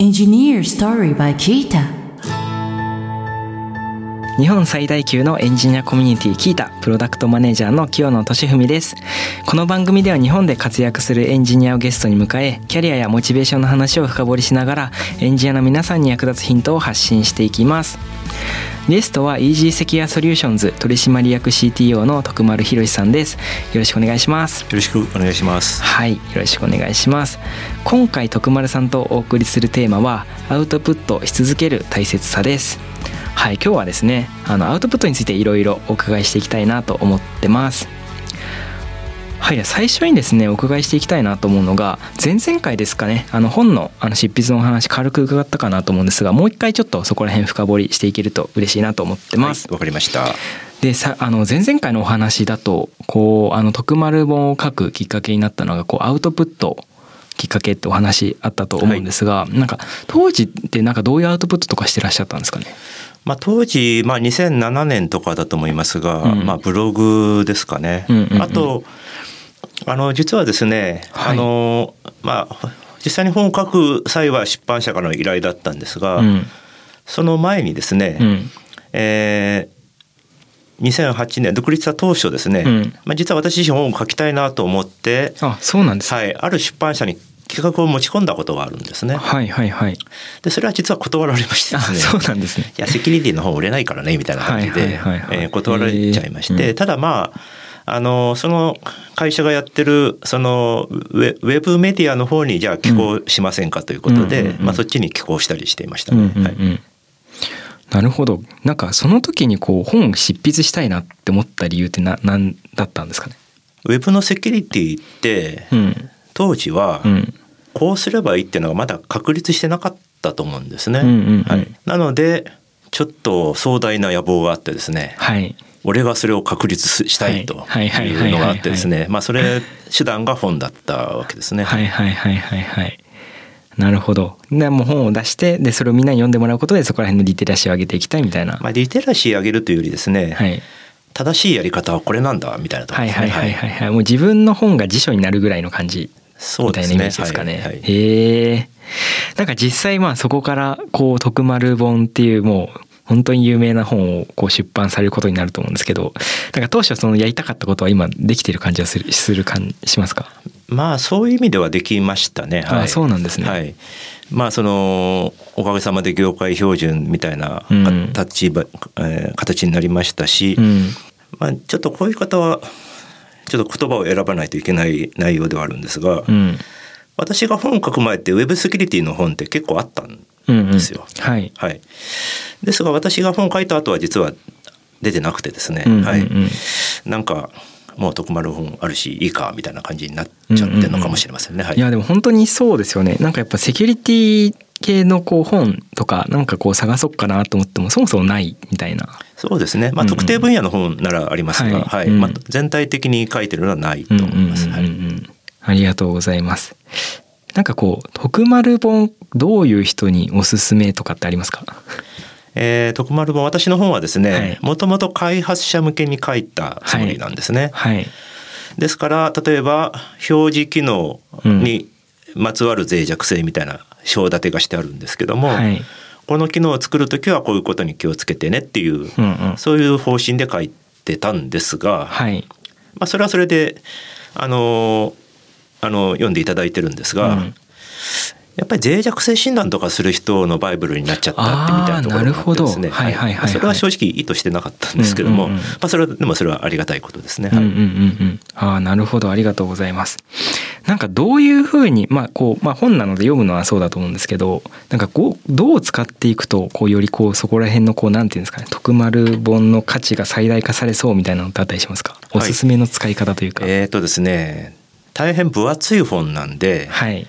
Engineer Story by Qiita. 日本最大級のエンジニアコミュニティ Qiita プロダクトマネージャーの清野俊文です。この番組では日本で活躍するエンジニアをゲストに迎えキャリアやモチベーションの話を深掘りしながらエンジニアの皆さんに役立つヒントを発信していきます。ゲストは Easy セキュアソリューションズ取締役 CTO の徳丸博さんです。よろしくお願いします。よろしくお願いします。はいよろしくお願いします。今回徳丸さんとお送りするテーマはアウトプットし続ける大切さです。はい今日はですねあのアウトプットについていろいろお伺いしていきたいなと思ってますはい最初にですねお伺いしていきたいなと思うのが前々回ですかねあの本のあの執筆のお話軽く伺ったかなと思うんですがもう一回ちょっとそこら辺深掘りしていけると嬉しいなと思ってます。わ、はい、かりました。でさあの前々回のお話だとこうあの徳丸本を書くきっかけになったのがこうアウトプットきっかけってお話あったと思うんですが、はい、なんか当時ってなんかどういうアウトプットとかしてらっしゃったんですかね？まあ、当時、まあ、2007年とかだと思いますが、うん、まあ、ブログですかね。うんうんうん、あとあの実はですね、はい、あのまあ実際に本を書く際は出版社からの依頼だったんですが、うん、その前にですね、うん、えー、2008年独立した当初ですね、うん、まあ、実は私自身本を書きたいなと思ってあそうなんです、はい、ある出版社に企画を持ち込んだことがあるんですね。はいはいはい。でそれは実は断られましてですね。そうなんですね。いやセキュリティの本売れないからねみたいな感じで断られちゃいまして、ただまあ。あのその会社がやってるそのウェブメディアの方にじゃあ寄稿しませんか？ということで、まあ、そっちに寄稿したりしていました。ね。はい、なるほど。なんかその時にこう本執筆したいなって思った理由って何だったんですかね？ウェブのセキュリティって、うん、当時は、こうすればいいっていうのがまだ確立してなかったと思うんですね。はい、なのでちょっと壮大な野望があってですね、はい、俺がそれを確立したいとい。うのがあってですね。まあそれ手段が本だったわけですね。はい。はい。はい。はい。はい。なるほど。でも本を出してでそれをみんなに読んでもらうことでそこら辺のリテラシーを上げていきたいみたいな。まあリテラシー上げるというよりですね、はい、正しいやり方はこれなんだみたいなところですね。はい。はい。はい。はい、もう自分の本が辞書になるぐらいの感じ。みたいなイメージですかね。ねはい。はい、へえ。なんか実際まあそこからこう徳丸本っていうもう本当に有名な本をこう出版されることになると思うんですけどなんか当初そのやりたかったことは今できてる感じはするする感しますか？まあそういう意味ではできましたね。はい、あそうなんですね。はい。まあそのおかげさまで業界標準みたいな形,、うん、えー、形になりましたし、うん、まあちょっとこういう方はちょっと言葉を選ばないといけない内容ではあるんですが、うん、私が本を書く前ってウェブセキュリティの本って結構あったんですよ。うんうん、はい、はい、ですが私が本を書いた後は実は出てなくてですね、うんうんうん、はい、なんかもう徳丸本あるしいいかみたいな感じになっちゃってるのかもしれませんね。はい、いやでも本当にそうですよね。なんかやっぱセキュリティ系のこう本とかなんかこう探そうかなと思ってもそもそもないみたいな。そうですね。まあ、特定分野の本ならありますが、うんうん、はい、まあ、全体的に書いてるのはないと思います。ありがとうございます。なんかこう徳丸本どういう人におすすめとかってありますか？えー、徳丸本私の本はですねもともと開発者向けに書いたつもりなんですね。はい、はい、ですから例えば表示機能にまつわる脆弱性みたいな章立てがしてあるんですけども、はい、この機能を作る時はこういうことに気をつけてねっていう、うんうん、そういう方針で書いてたんですが、はい、まあ、それはそれであのあの読んでいただいてるんですが、うん、やっぱり脆弱性診断とかする人のバイブルになっちゃったってみたいなところがあってですね。それは正直意図してなかったんですけども、うんうんうん、まあ、それはでもそれはありがたいことですね。はい、うんうんうん、あなるほど。ありがとうございます。なんかどういうふうにまあこう、まあ、本なので読むのはそうだと思うんですけどなんかこうどう使っていくとこうよりこうそこら辺のこうなんていうんですかね徳丸本の価値が最大化されそうみたいなのってあったりしますか？おすすめの使い方というか。はい、えっ、ー、とですね大変分厚い本なんで、はい、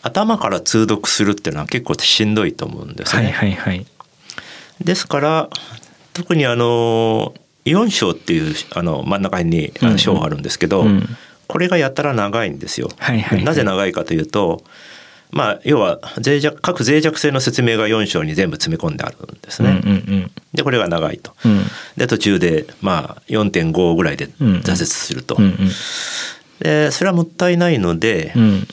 頭から通読するっていうのは結構しんどいと思うんですね。はいはいはい、ですから特にあの4章っていうあの真ん中に章があるんですけど、うんうん、これがやたら長いんですよ。はいはいはい、なぜ長いかというとまあ、要は脆弱各脆弱性の説明が4章に全部詰め込んであるんですね。うんうんうん、でこれが長いと。うん、で途中でまあ4.5ぐらいで挫折すると。うんうん、でそれはもったいないので、うん。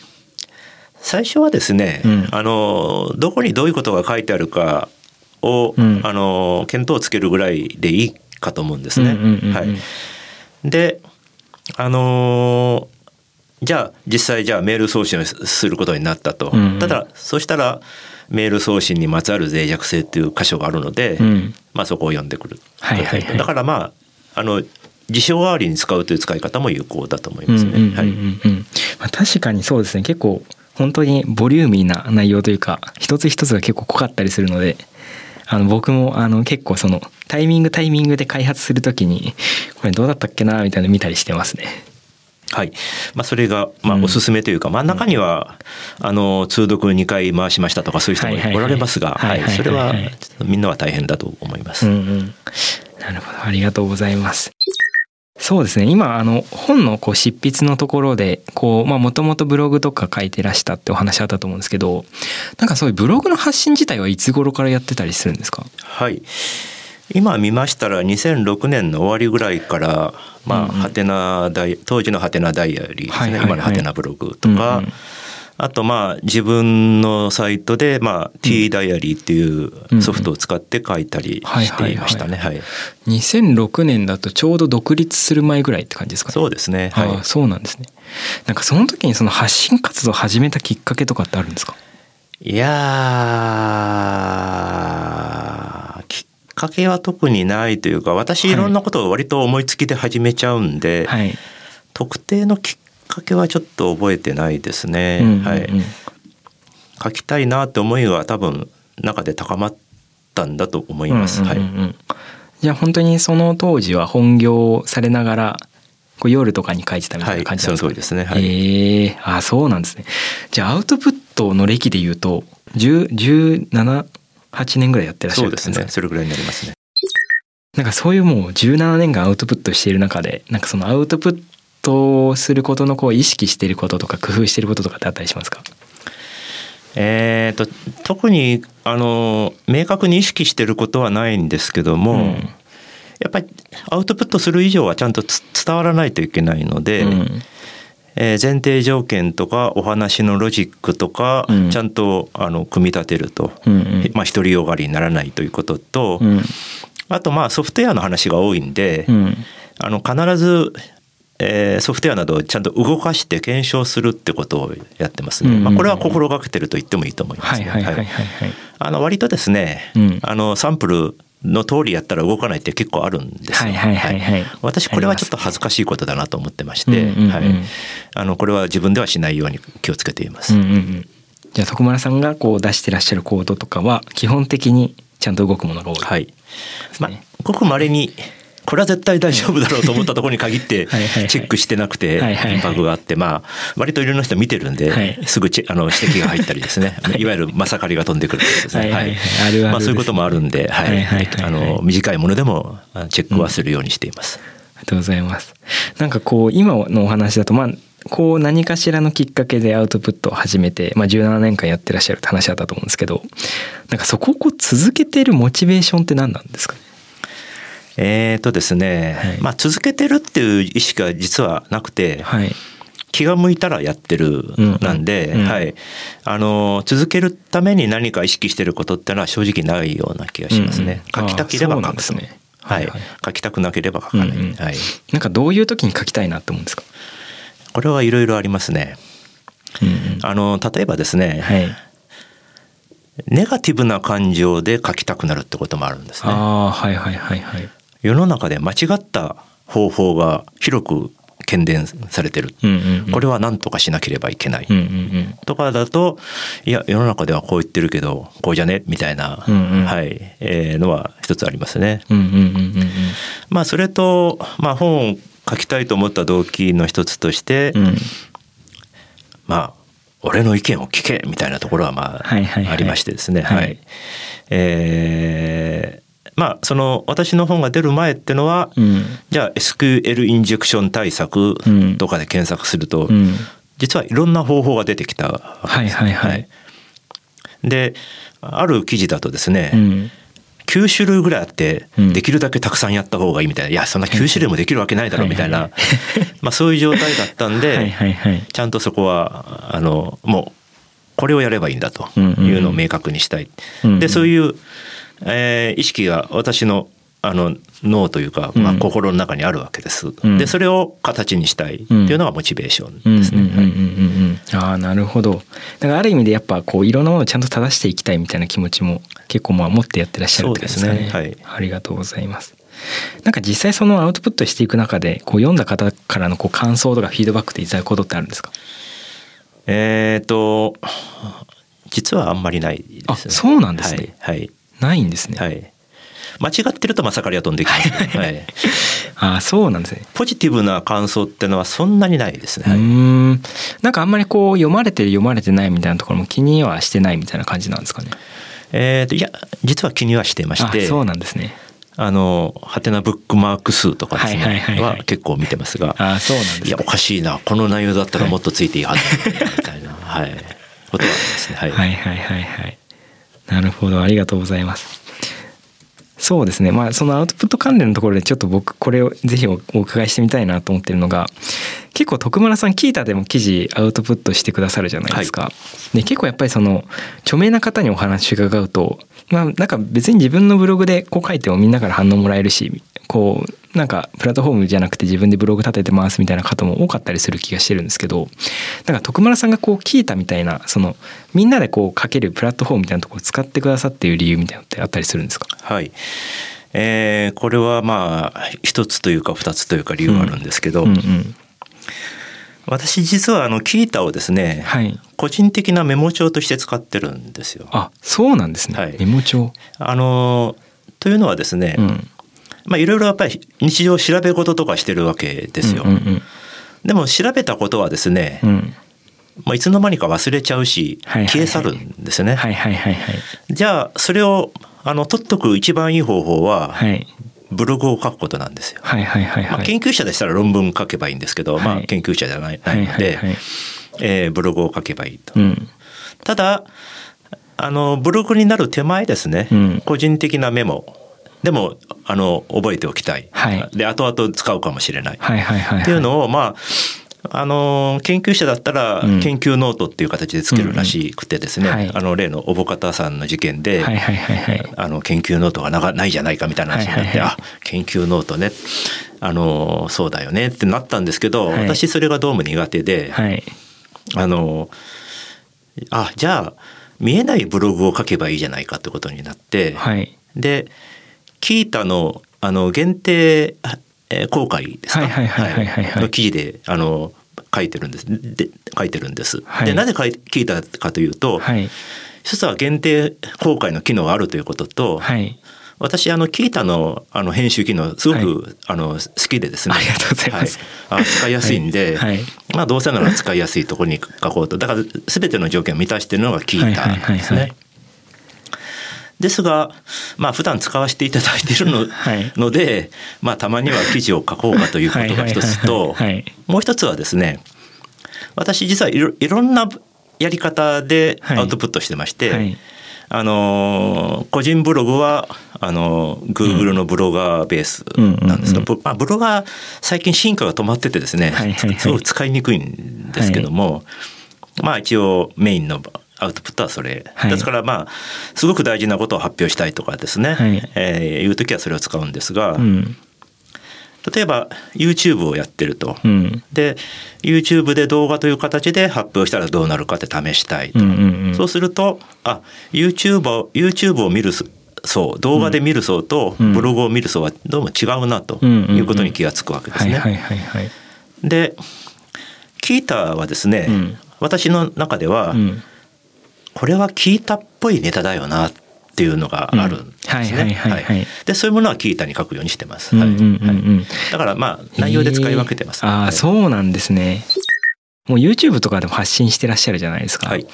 最初はですね、うん、あのどこにどういうことが書いてあるかを、うん、あの見当をつけるぐらいでいいかと思うんですね。はい、であのじゃあ実際じゃあメール送信をすることになったと。うんうん、ただそしたらメール送信にまつわる脆弱性っていう箇所があるので、うん、まあ、そこを読んでくる、はいはいはい、だからまああの辞書代わりに使うという使い方も有効だと思いますね。確かにそうですね。結構本当にボリューミーな内容というか一つ一つが結構濃かったりするのであの僕もあの結構そのタイミングタイミングで開発するときにこれどうだったっけなみたいなの見たりしてますね。はい。まあ、それがまあおすすめというか、真ん中にはあの通読2回回しましたとかそういう人もおられますがそれはみんなは大変だと思います。うんうん、なるほど。ありがとうございます。そうですね。今あの本のこう執筆のところでもともとブログとか書いてらしたってお話あったと思うんですけどなんかそういうブログの発信自体はいつ頃からやってたりするんですか？はい。今見ましたら2006年の終わりぐらいからまあ、はてな当時のハテナダイアリーですね、今のハテナブログとか、うんうんあとまあ自分のサイトでまあ T ダイアリーっていうソフトを使って書いたりしていましたね。はい。2006年だとちょうど独立する前ぐらいって感じですかね。そうですね。はい。そうなんですね。なんかその時にその発信活動を始めたきっかけとかってあるんですか？いやきっかけは特にないというか私いろんなことを割と思いつきで始めちゃうんで、はい、特定のきっかけはちょっと覚えてないですね。うんうんうん、はい。書きたいなって思いが多分中で高まったんだと思います。うんうんうん、はい。じゃあ本当にその当時は本業されながらこう夜とかに書いてたみたいな感じなんですか、はい、ですね。はい、ええー、あそうなんですね。じゃあアウトプットの歴で言うと17、8年ぐらいやってらっしゃるんですね。そうですね。それぐらいになりますね。なんかそういうもう17年間アウトプットしている中でなんかそのアウトプットすることのこう意識していることとか工夫していることとかってあったりしますか？えーと、特にあの明確に意識してることはないんですけども、うん、やっぱりアウトプットする以上はちゃんと伝わらないといけないので、うん、えー、前提条件とかお話のロジックとか、うん、ちゃんとあの組み立てると、うんうん、まあ、独りよがりにならないということと、あとまあソフトウェアの話が多いんで、あの必ずえー、ソフトウェアなどをちゃんと動かして検証するってことをやってますね。まあ、これは心がけてると言ってもいいと思います、ね。あの割とですね、うん、あのサンプルの通りやったら動かないって結構あるんですよ。私これはちょっと恥ずかしいことだなと思ってまして、はい、あのこれは自分ではしないように気をつけています。うんうんうん、じゃあ徳丸さんがこう出してらっしゃるコードとかは基本的にちゃんと動くものが多い。はい。まあごく稀にこれは絶対大丈夫だろうと思ったところに限って チェックしてなくてバグがあってまあ割といろんな人見てるんですぐあの指摘が入ったりですね。い。わゆるまさかりが飛んでくるんですね。はいまあそういうこともあるんではい。あの短いものでもチェックはするようにしています。ありがとうございます。なんかこう今のお話だとまあこう何かしらのきっかけでアウトプットを始めて、まあ、17年間やってらっしゃるって話だったと思うんですけどなんかそこをこう続けてるモチベーションって何なんですかえーとですね、はい、まあ続けてるっていう意識が実はなくて、はい、気が向いたらやってるなんで、うんうん、はい、あの続けるために何か意識してることってのは正直ないような気がしますね。うんうん、書きたければ書くと、ね、はい、はい、書きたくなければ書かない。うんうん、はい。なんかどういう時に書きたいなと思うんですか？これはいろいろありますね。うんうん、あの例えばですね。はいネガティブな感情で書きたくなるってこともあるんですね。あはいはいはいはい。世の中で間違った方法が広く懸伝されてる、うんうんうん、これは何とかしなければいけない、うんうんうん、とかだといや世の中ではこう言ってるけどこうじゃね？みたいな、うんうん、はい。えー、のは一つありますね。うんうんうんうん、まあそれと、まあ、本を書きたいと思った動機の一つとして、うん、まあ俺の意見を聞けみたいなところはまあ、はいはいはい、ありましてですね。はい、はい、えーまあその私の本が出る前ってのは、うん、じゃあ SQL インジェクション対策とかで検索すると、うん、実はいろんな方法が出てきたわけです。はいはいはいはい、である記事だとですね、うん、9種類ぐらいあってできるだけたくさんやった方がいいみたいな、いやそんな9種類もできるわけないだろうみたいな、まあそういう状態だったんで、はいちゃんとそこはあのもうこれをやればいいんだというのを明確にしたい。でそういう、えー、意識が私のあの脳というか、まあ、心の中にあるわけです。うん、でそれを形にしたいっていうのがモチベーションですね。ああなるほど。だからある意味でやっぱこういろんなものをちゃんと正していきたいみたいな気持ちも結構まあ持ってやってらっしゃるってですね。はい、ありがとうございます。なんか実際そのアウトプットしていく中でこう読んだ方からのこう感想とかフィードバックでいただくことってあるんですか？えっ、と実はあんまりないです、ね、あそうなんですね。はい、はい、ないんですね。はい。間違ってるとまさかりは飛んできます、はい、あそうなんですね。ポジティブな感想ってのはそんなにないですね。うん。なんかあんまりこう読まれてる読まれてないみたいなところも気にはしてないみたいな感じなんですかね。えーと、いや実は気にはしてましてそうなんですね。あのハテナブックマーク数とかですね、は結構見てますがあそうなんです、ね、いやおかしいなこの内容だったらもっとついていいはずみたいな、はい、ことはありますね、はい、はいはいはいはいなるほど。ありがとうございます。そうですね。まあそのアウトプット関連のところでちょっと僕これをぜひお伺いしてみたいなと思ってるのが結構徳村さんキータでも記事アウトプットしてくださるじゃないですか。はい、で結構やっぱりその著名な方にお話伺うとまあなんか別に自分のブログでこう書いてもみんなから反応もらえるしこうなんかプラットフォームじゃなくて自分でブログ立ててますみたいな方も多かったりする気がしてるんですけどなんか徳村さんがこう聞いたみたいなそのみんなでこう書けるプラットフォームみたいなところを使ってくださっている理由みたいなのってあったりするんですか？はい。えー、これはまあ一つというか二つというか理由があるんですけど、うんうん。うん私実はあのキータをですね、はい、個人的なメモ帳として使ってるんですよ。あそうなんですね、はい、メモ帳。あのというのはですね、うん、まあいろいろやっぱり日常調べ事とかしてるわけですよ。でも調べたことはですね、うん、まあ、いつの間にか忘れちゃうし、消え去るんですよね。じゃあそれをあの取っとく一番いい方法は、はい、ブログを書くことなんですよ。まあ、研究者でしたら論文書けばいいんですけど、はい、まあ研究者じゃないないので、えー、ブログを書けばいいと。うん、ただあのブログになる手前ですね、うん、個人的なメモでもあの覚えておきたい、はい、で後々使うかもしれない,、っていうのをまああの研究者だったら研究ノートっていう形でつけるらしくてですね、うん。うんはい、あの例の小保方さんの事件で、はいはいはいはい、あの研究ノートがなないじゃないかみたいな話になって、はいはいはい、あ研究ノートね。あのそうだよね。ってなったんですけど、はい、私それがどうも苦手で、はい、あのあじゃあ見えないブログを書けばいいじゃないかってことになって、はい、でキータのあの限定公開ですか？の記事であの書いてるんです。で書いてるんです。はい、でなぜ聞いたかというと、はい、一つは限定公開の機能があるということと、はい、私あのキータのあの編集機能すごく、はい、あの好きでですね。ありがとうございます、はい、あ使いやすいんで、はい、まあどうせなら使いやすいところに書こうと。だから全ての条件を満たしているのがキータですね。ですが、まあ普段使わせていただいているの はい、ので、まあたまには記事を書こうかということが一つと、もう一つはですね、私実はいろいろんなやり方でアウトプットしてまして、はい。はい、あの個人ブログはあの Google のブロガーベースなんですが、うんまあ、ブロガー最近進化が止まっててですね、すごく使いにくいんですけども、まあ一応メインのアウトプットはそれ、はい、ですからまあすごく大事なことを発表したいとかですね、はい、えー、いう時はそれを使うんですが、うん、例えば YouTube をやってると、うん、で YouTube で動画という形で発表したらどうなるかって試したいと、うんうんうん、そうするとあ YouTube, YouTube を見る層動画で見る層とブログを見る層はどうも違うなということに気が付くわけですね。でキータはですね、うん、私の中では、うんこれは聞いたっぽいネタだよなっていうのがあるんですね。でそういうものは聞いたに書くようにしてます。はいだからまあ内容で使い分けてます、ね、ああ、そうなんですね。もう YouTube とかでも発信してらっしゃるじゃないですか。はい、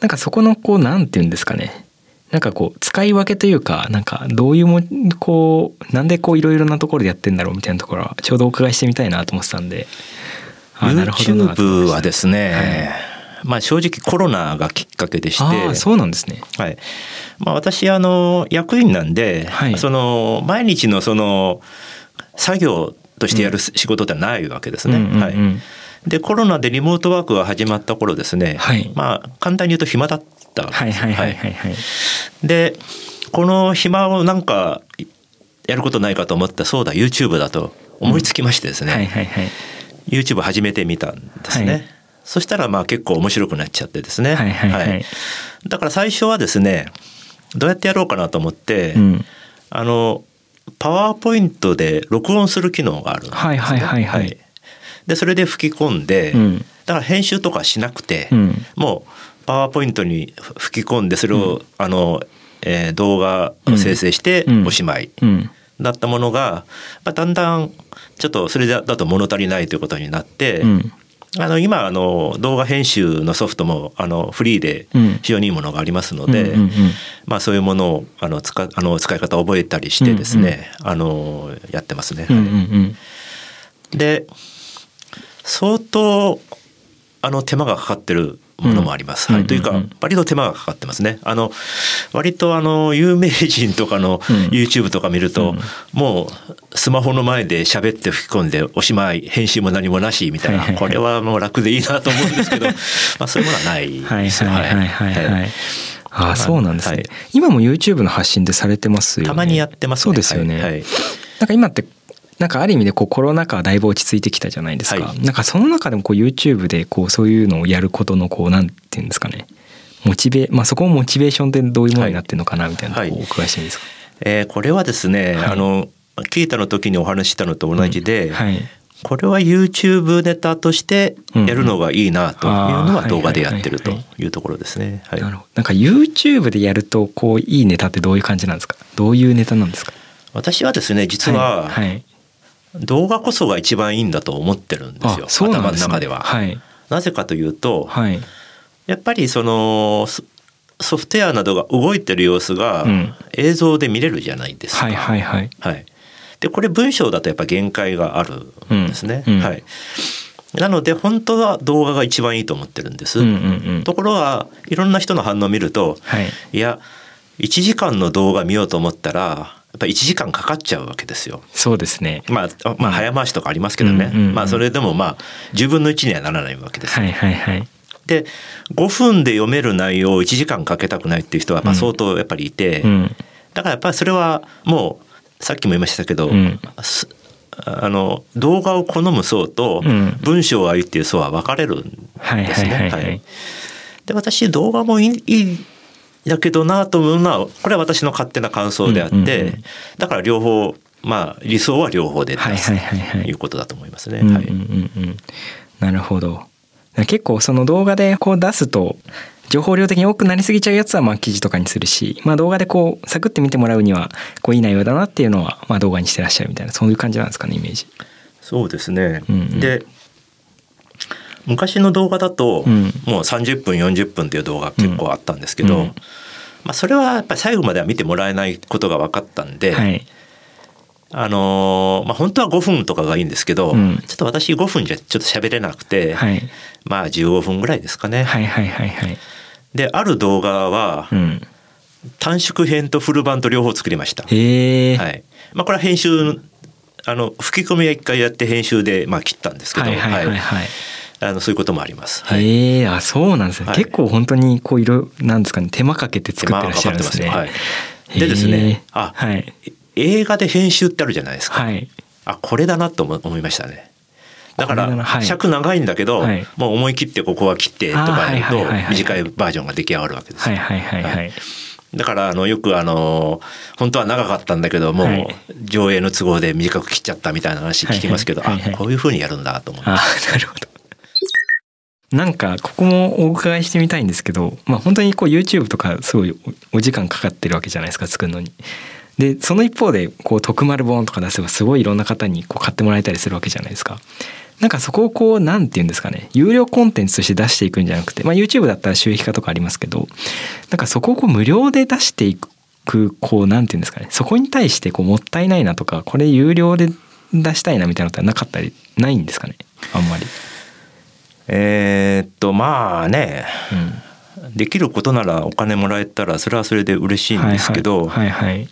なんかそこのこうなんて言うんですかね。なんかこう使い分けというかなんかどういうもこうなんでこういろいろなところでやってんだろうみたいなところはちょうどお伺いしてみたいなと思ってたんで。YouTube はですね、はいまあ、正直コロナがきっかけでして。そうなんですね、はい。まあ、私あの役員なんで、はい、その毎日のその作業としてやる仕事ってないわけですね。はい。でコロナでリモートワークが始まった頃ですね、はい、まあ簡単に言うと暇だったんです。はいはいはいはい、はい、でこの暇をなんかやることないかと思ったそうだ YouTube だと思いつきましてですね、うんはいはいはい、YouTube 始めてみたんですね。はい、そしたらまあ結構面白くなっちゃってですね、はいはいはい。はい、だから最初はですねどうやってやろうかなと思って、うん、あのパワーポイントで録音する機能があるんですね。はいはいはいはい、でそれで吹き込んで、うん、だから編集とかしなくて、うん、もうパワーポイントに吹き込んでそれを、うん、あの、えー、動画を生成しておしまいだったものが、まあ、だんだんちょっとそれだと物足りないということになって、あの今あの動画編集のソフトもあのフリーで非常にいいものがありますので、まあ、そういうものをあの使あの使い方を覚えたりしてですね、あのやってますね。で相当あの手間がかかってるものもあります。はい、というか割と手間がかかってますね。あの割とあの有名人とかの YouTube とか見ると、もうスマホの前で喋って吹き込んでおしまい編集も何もなしみたいな、これはもう楽でいいなと思うんですけど、まあそういうものはないです。はいはいはいはい。ああそうなんですね、はい、今も YouTube の発信でされてますよね。たまにやってます、ね、そうですよね。はい、なんか今ってなんかある意味でこうコロナ禍はだいぶ落ち着いてきたじゃないですか、はい、なんかその中でもこう YouTube でこうそういうのをやることのこうなんていうんですかね。モチベまあそこもモチベーションってどういうものになってるのかなみたいなのをお伺いしていいですか、えー、これはですね、はい、あのキータの時にお話したのと同じで、うんはい、これは YouTube ネタとしてやるのがいいなというのは動画でやってるというところですね。なるほど。なんか YouTube でやるとこういいネタってどういう感じなんですか？どういうネタなんですか？私はですね実は、はい、はい動画こそが一番いいんだと思ってるんですよ、ね、頭の中では。はい、なぜかというと、はい、やっぱりそのソフトウェアなどが動いてる様子が映像で見れるじゃないですか。はいはいはい、はい、でこれ文章だとやっぱ限界があるんですね。うんうん、はい、なので本当は動画が一番いいと思ってるんです。うんうんうん、ところがいろんな人の反応を見ると、はい、いや1時間の動画見ようと思ったらっぱり1時間かかっちゃうわけですよ。そうですね。まあ、まあ、早回しとかありますけどね。うんうんうん、まあ、それでもまあ、10分の1にはならないわけです、はいはいはい。で、5分で読める内容を1時間かけたくないっていう人は、まあ、相当やっぱりいて、うん、だからやっぱりそれはもう、さっきも言いましたけど、うん、あの動画を好む層と文章を愛っていう層は分かれるんですね。で私動画もいいだけどなと思うのはこれは私の勝手な感想であって、うんうんうん、だから両方まあ理想は両方で出すということだと思いますね。なるほど。結構その動画でこう出すと情報量的に多くなりすぎちゃうやつはまあ記事とかにするし、まあ、動画でこうサクッて見てもらうにはこういい内容だなっていうのはまあ動画にしてらっしゃるみたいなそういう感じなんですかねイメージ。そうですね、うんうん、で昔の動画だと、もう30分40分っていう動画結構あったんですけど、うん、まあ、それはやっぱり最後までは見てもらえないことが分かったんで、はい、あのまあ、本当は5分とかがいいんですけど、うん、ちょっと私5分じゃちょっと喋れなくて、はい、まあ15分ぐらいですかね。はいはいはいはい、である動画は、短縮編とフル版と両方作りました。はい。まあ、これは編集あの吹き込みは一回やって編集でまあ切ったんですけど。はいはいはい、はい。はいあのそういうこともあります。はい、ええあそうなんですね、はい、結構本当にこういろなんですかね。手間かけて作ってらっしゃるんですね。はい、でですねあ、はい、映画で編集ってあるじゃないですか。はい、あこれだなと思いましたね。だから尺長いんだけど、はい、もう思い切ってここは切ってとかやると短いバージョンが出来上がるわけです。はいはいはいはい。だからあのよくあの本当は長かったんだけどもう上映の都合で短く切っちゃったみたいな話聞きますけど、あこういうふうにやるんだと思います。なるほど。なんかここもお伺いしてみたいんですけど、まあ、本当にこう YouTube とかすごいお時間かかってるわけじゃないですか作るのに。でその一方でこう徳丸本とか出せばすごいいろんな方にこう買ってもらえたりするわけじゃないですか。なんかそこをこうなんて言うんですかね有料コンテンツとして出していくんじゃなくて、まあ、YouTube だったら収益化とかありますけどなんかそこをこう無料で出していくこうなんて言うんですかねそこに対してこうもったいないなとかこれ有料で出したいなみたいなのってなかったりないんですかねあんまり。えー、っとまあね、うん、できることならお金もらえたらそれはそれで嬉しいんですけど、はいはい。はいはい、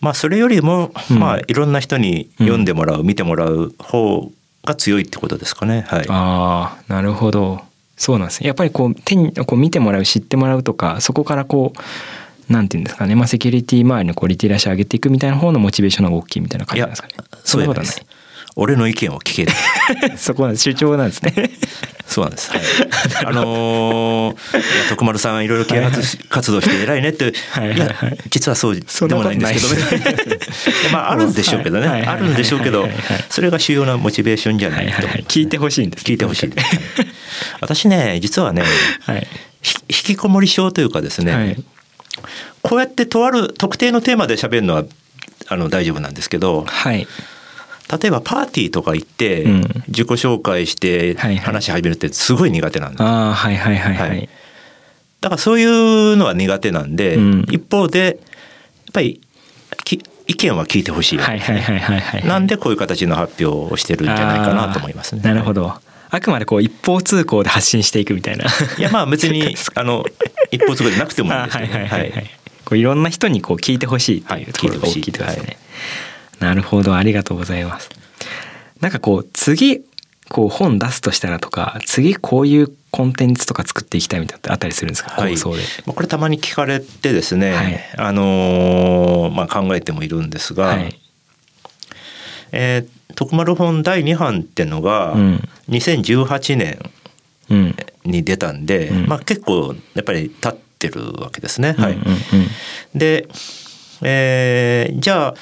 まあそれよりも、うん、まあいろんな人に読んでもらう、見てもらう方が強いってことですかね。はい、ああなるほど。そうなんですね。やっぱりこう手にこう見てもらう知ってもらうとかそこからこうなんていうんですかね、まあ、セキュリティ周りのこうリテラシー上げていくみたいな方のモチベーションが大きいみたいな感じなんですかね。そういうことはない。俺の意見を聞ける。そこは主張なんですね。そうなんです。はい、あのー、徳丸さんいろいろ啓発活動して偉いねって、はい。はい、い。や実はそうでもないんですけどね。まああるんでしょうけどね、あるんでしょうけど、それが主要なモチベーションじゃないと、聞いてほしいんです。聞いてほしい。私ね実はね、はい、引きこもり症というかですね、はい、こうやってとある特定のテーマで喋るのはあの大丈夫なんですけど、はい、例えばパーティーとか行って自己紹介して話し始めるってすごい苦手なんで、あはいはいはいはい、だからそういうのは苦手なんで、うん、一方でやっぱり意見は聞いてほしい,、はいはいはいはい、なんでこういう形の発表をしてるんじゃないかなと思いますね。なるほど。あくまでこう一方通行で発信していくみたいな。いやまあ別に あの一方通行でなくてもいいんですけど、ね、はいはいはい、はい、こういろんな人にこう聞いてほしいっていうところが大きいですね。はいなるほど。ありがとうございます。なんかこう次こう本出すとしたらとか次こういうコンテンツとか作っていきたいみたいなってあったりするんですか、はい、構これたまに聞かれてですね、はい、あのー、まあ、考えてもいるんですが、はい、えー、徳丸本第2版っていうのが2018年に出たんで、うん、まあ、結構やっぱり経ってるわけですね。はい、で、えー、じゃあ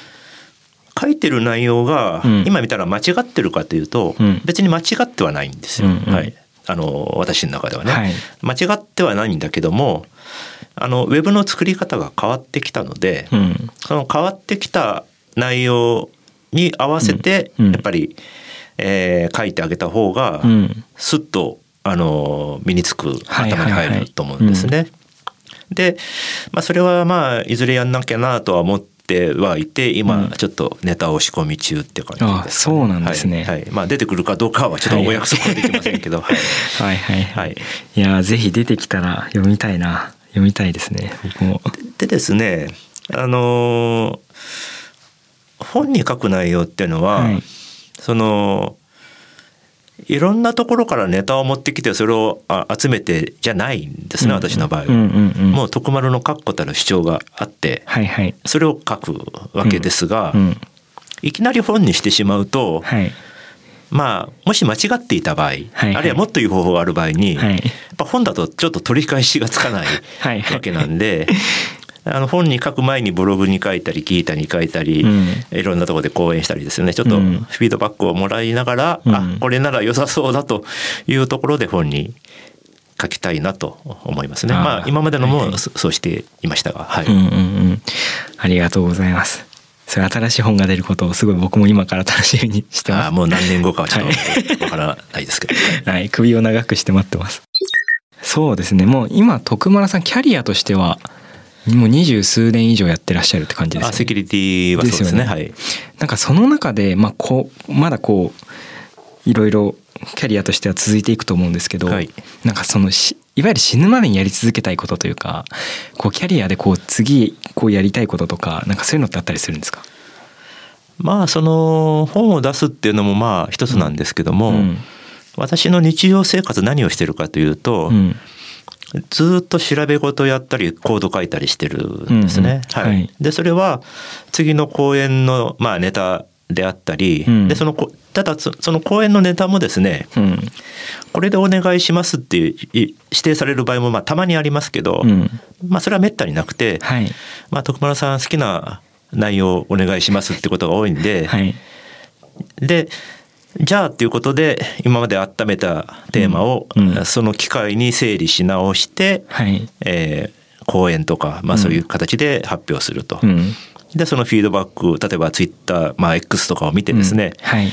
書いてる内容が今見たら間違ってるかというと、別に間違ってはないんですよ。はい、あの私の中ではね、はい、間違ってはないんだけどもあのウェブの作り方が変わってきたので、うん、その変わってきた内容に合わせてやっぱり、えー、書いてあげた方がすっとあの身につく頭に入ると思うんですね。で、まあ、それはまあいずれやんなきゃなとは思ってはいて今ちょっとネタを仕込み中って感じです、ね、あそうなんですね、はい、はい、まあ出てくるかどうかはちょっとお約束はできませんけど、はい、はいはいはい。い。やぜひ出てきたら読みたいな。読みたいですね僕も。でですねあの本に書く内容っていうのは、はい、そのいろんなところからネタを持ってきてそれを集めてじゃないんですね、私の場合は、もう徳丸の確固たる主張があって、はいはい、それを書くわけですが、うん。うん、いきなり本にしてしまうと、はい、まあもし間違っていた場合、はいはい、あるいはもっという方法がある場合に、はい、やっぱ本だとちょっと取り返しがつかない。わけなんで あの本に書く前にブログに書いたり聞いたり書いたり、うん、いろんなところで講演したりですよねちょっとフィードバックをもらいながら、うん、あこれなら良さそうだというところで本に書きたいなと思いますね。あまあ今までのも、はいはい、そうしていましたが、はい、うんうんうん。ありがとうございます。それ新しい本が出ることをすごい僕も今から楽しみにしてます。あもう何年後かはちょっとわからないですけど、はい、首を長くして待ってます。そうですね。もう今徳丸さんキャリアとしてはもう二十数年以上やってらっしゃるって感じですね。セキュリティはそうですね。すねはい。なんかその中で、まあ、こう、まだこう、いろいろキャリアとしては続いていくと思うんですけど、はい、なんかそのし、いわゆる死ぬまでにやり続けたいことというか、こうキャリアでこう次、こうやりたいこととか、なんかそういうのってあったりするんですか？まあ、その本を出すっていうのもまあ一つなんですけども、うん、私の日常生活何をしてるかというと、うんずっと調べ事やったりコード書いたりしてるんですね。はい、でそれは次の講演の、まあ、ネタであったり、うん、でそのただその講演のネタもですね、うん、これでお願いしますっていう指定される場合もまあたまにありますけど、うん、まあそれはめったになくて、はい、まあ徳丸さん好きな内容をお願いしますってことが多いんで、はい、でじゃあっていうことで今まで温めたテーマを、その機会に整理し直して、はい、えー、講演とか、まあ、そういう形で発表すると。うん、でそのフィードバック例えばツイッター、まあ、X とかを見てですね、うん、はい。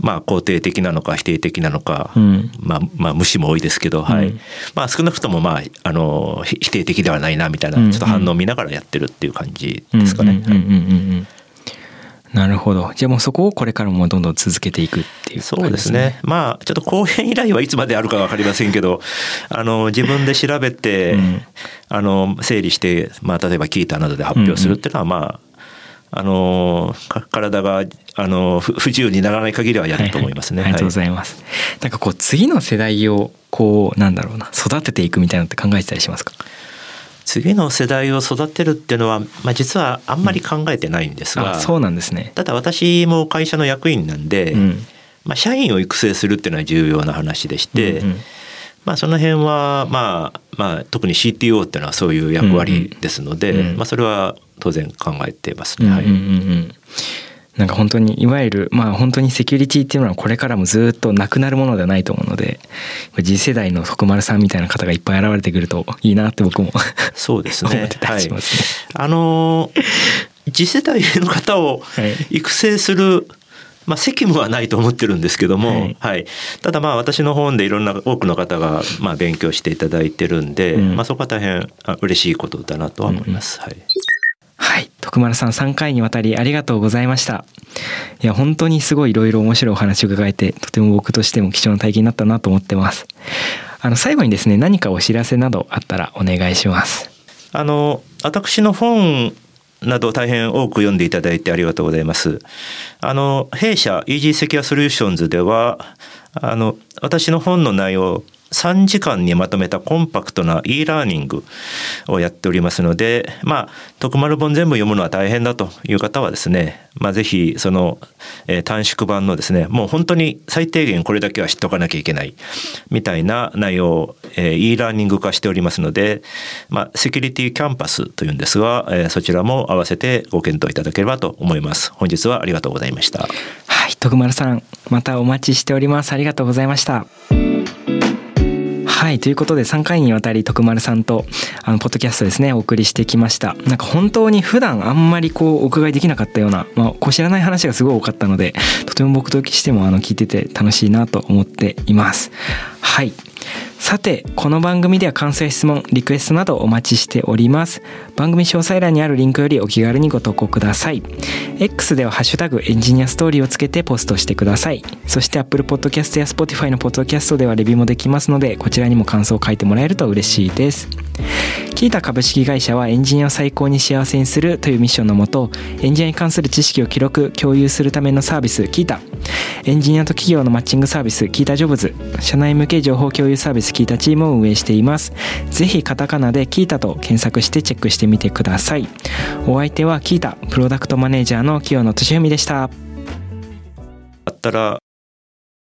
まあ、肯定的なのか否定的なのか、うん、まあ、まあ無視も多いですけど、はい。まあ、少なくとも、まあ、あの否定的ではないなみたいなちょっと反応を見ながらやってるっていう感じですかね。なるほど。じゃあもうそこをこれからもどんどん続けていくっていう、ね、そうですね。まあちょっと後編依頼はいつまであるか分かりませんけど、あの自分で調べて、うん、あの整理して、まあ例えばキータなどで発表するっていうのはまあ、あの体があの不自由にならない限りはやると思いますね。はいはい、ありがとうございます。はい、なんかこう次の世代をこうなんだろうな育てていくみたいなのって考えてたりしますか？次の世代を育てるっていうのは、まあ、実はあんまり考えてないんですが、うん、そうなんですね。ただ私も会社の役員なんで、うん、まあ、社員を育成するっていうのは重要な話でして、うんうん、まあ、その辺は、まあまあ、特に CTO っていうのはそういう役割ですので、うんうん、まあ、それは当然考えていますね。はい、うんうんうんなんか本当にいわゆるまあ本当にセキュリティっていうのはこれからもずっとなくなるものではないと思うので次世代の徳丸さんみたいな方がいっぱい現れてくるといいなって僕もそうですね。思ってたりしますね。はい、あの 次世代の方を育成する、まあ、責務はないと思ってるんですけども、はい、はい、ただまあ私の本でいろんな多くの方がまあ勉強していただいてるんで、うん、まあ、そこは大変嬉しいことだなとは思います。うん、はいはい。徳丸さん3回にわたりありがとうございました。いや、本当にすごいいろいろ面白いお話を伺えて、とても僕としても貴重な体験になったなと思ってます。あの、最後にですね、何かお知らせなどあったらお願いします。あの、私の本など大変多く読んでいただいてありがとうございます。あの、弊社 Easy Secure Solutions では、あの、私の本の内容3時間にまとめたコンパクトな e ラーニングをやっておりますので、まあ、徳丸本全部読むのは大変だという方はですね、まあ、ぜひその、短縮版のですね、もう本当に最低限これだけは知っておかなきゃいけないみたいな内容を、e ラーニング化しておりますので、まあ、セキュリティキャンパスというんですが、そちらも合わせてご検討いただければと思います。本日はありがとうございました。はい、徳丸さん、またお待ちしております。ありがとうございました。はいということで3回にわたり徳丸さんとあのポッドキャストですねお送りしてきました。なんか本当に普段あんまりこうお伺いできなかったような、まあ、こう知らない話がすごい多かったのでとても僕としてもあの聞いてて楽しいなと思っています。はい。さて、この番組では感想や質問、リクエストなどお待ちしております。番組詳細欄にあるリンクよりお気軽にご投稿ください。X ではハッシュタグエンジニアストーリーをつけてポストしてください。そして Apple Podcast や Spotify の Podcast ではレビューもできますので、こちらにも感想を書いてもらえると嬉しいです。キータ株式会社はエンジニアを最高に幸せにするというミッションのもと、エンジニアに関する知識を記録、共有するためのサービス、キータ。エンジニアと企業のマッチングサービス、キータジョブズ。社内向け情報共有サービスス、キータチームを運営しています。ぜひカタカナでキータと検索してチェックしてみてください。お相手はキータ、プロダクトマネージャーの清野俊文でした。あったら